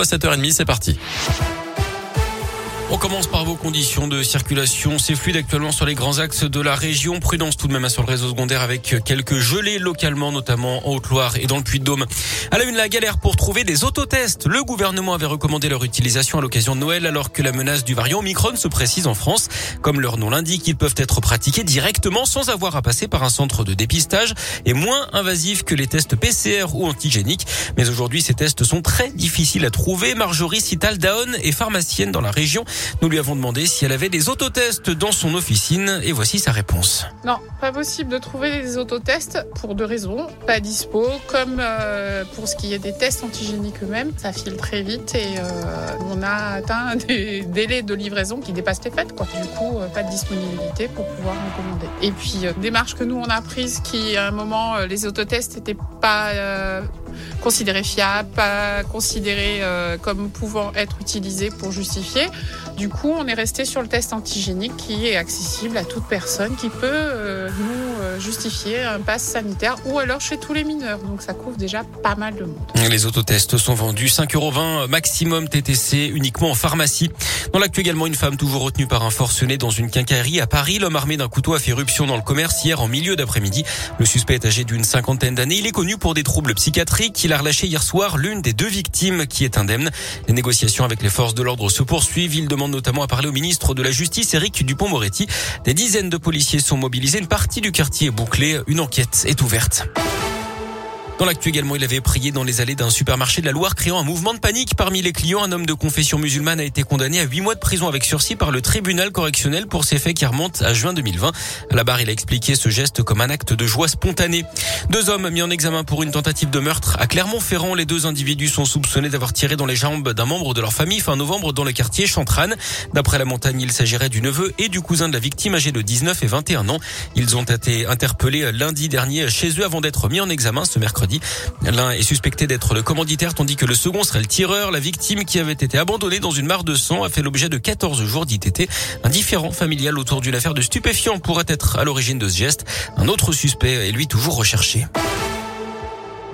à 7h30, c'est parti. On commence par vos conditions de circulation. C'est fluide actuellement sur les grands axes de la région. Prudence tout de même sur le réseau secondaire avec quelques gelées localement, notamment en Haute-Loire et dans le Puy-de-Dôme. À la une, la galère pour trouver des autotests. Le gouvernement avait recommandé leur utilisation à l'occasion de Noël alors que la menace du variant Omicron se précise en France. Comme leur nom l'indique, ils peuvent être pratiqués directement sans avoir à passer par un centre de dépistage et moins invasifs que les tests PCR ou antigéniques. Mais aujourd'hui, ces tests sont très difficiles à trouver. Marjorie Cital-Daon est pharmacienne dans la région. Nous lui avons demandé si elle avait des autotests dans son officine et voici sa réponse. Non, pas possible de trouver des autotests pour deux raisons. Pas dispo, comme euh, pour ce qui est des tests antigéniques eux-mêmes, ça file très vite et euh, on a atteint des délais de livraison qui dépassent les fêtes. Quoi. Du coup, euh, pas de disponibilité pour pouvoir en commander. Et puis, démarche que nous on a prise qui, à un moment, les autotests n'étaient pas considérés fiables, pas considérés comme pouvant être utilisés pour justifier. Du coup, on est resté sur le test antigénique qui est accessible à toute personne qui peut euh, nous euh, justifier un pass sanitaire ou alors chez tous les mineurs. Donc ça couvre déjà pas mal de monde. Les autotests sont vendus 5,20 euros maximum TTC uniquement en pharmacie. Dans l'actu également, une femme toujours retenue par un forcené dans une quincaillerie à Paris. L'homme armé d'un couteau a fait éruption dans le commerce hier en milieu d'après-midi. Le suspect est âgé d'une cinquantaine d'années. Il est connu pour des troubles psychiatriques. Il a relâché hier soir l'une des deux victimes qui est indemne. Les négociations avec les forces de l'ordre se poursuivent. Il demande notamment à parler au ministre de la Justice, Éric Dupont-Moretti. Des dizaines de policiers sont mobilisés. Une partie du quartier est bouclée. Une enquête est ouverte. Dans l'actu également, il avait prié dans les allées d'un supermarché de la Loire, créant un mouvement de panique parmi les clients. Un homme de confession musulmane a été condamné à huit mois de prison avec sursis par le tribunal correctionnel pour ces faits qui remontent à juin 2020. À la barre, il a expliqué ce geste comme un acte de joie spontanée. Deux hommes mis en examen pour une tentative de meurtre à Clermont-Ferrand. Les deux individus sont soupçonnés d'avoir tiré dans les jambes d'un membre de leur famille fin novembre dans le quartier Chantrane. D'après la montagne, il s'agirait du neveu et du cousin de la victime âgés de 19 et 21 ans. Ils ont été interpellés lundi dernier chez eux avant d'être mis en examen ce mercredi. L'un est suspecté d'être le commanditaire tandis que le second serait le tireur. La victime qui avait été abandonnée dans une mare de sang a fait l'objet de 14 jours d'ITT. Un différent familial autour d'une affaire de stupéfiants pourrait être à l'origine de ce geste. Un autre suspect est lui toujours recherché.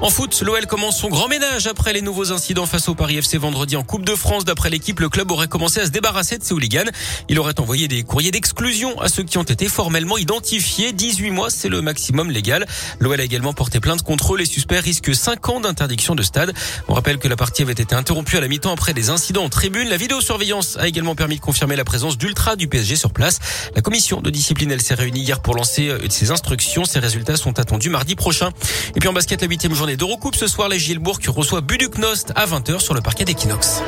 En foot, l'OL commence son grand ménage après les nouveaux incidents face au Paris FC vendredi en Coupe de France. D'après l'équipe, le club aurait commencé à se débarrasser de ses hooligans. Il aurait envoyé des courriers d'exclusion à ceux qui ont été formellement identifiés. 18 mois, c'est le maximum légal. L'OL a également porté plainte contre. Les suspects risquent 5 ans d'interdiction de stade. On rappelle que la partie avait été interrompue à la mi-temps après des incidents en tribune. La vidéosurveillance a également permis de confirmer la présence d'ultra du PSG sur place. La commission de discipline, elle s'est réunie hier pour lancer euh, ses instructions. Ses résultats sont attendus mardi prochain. Et puis en basket, la huitième journée d'Eurocoupe ce soir, les Gilbourg reçoit Buduknost à 20h sur le parquet d'Equinox.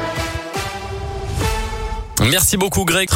Merci beaucoup Greg.